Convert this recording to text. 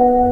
You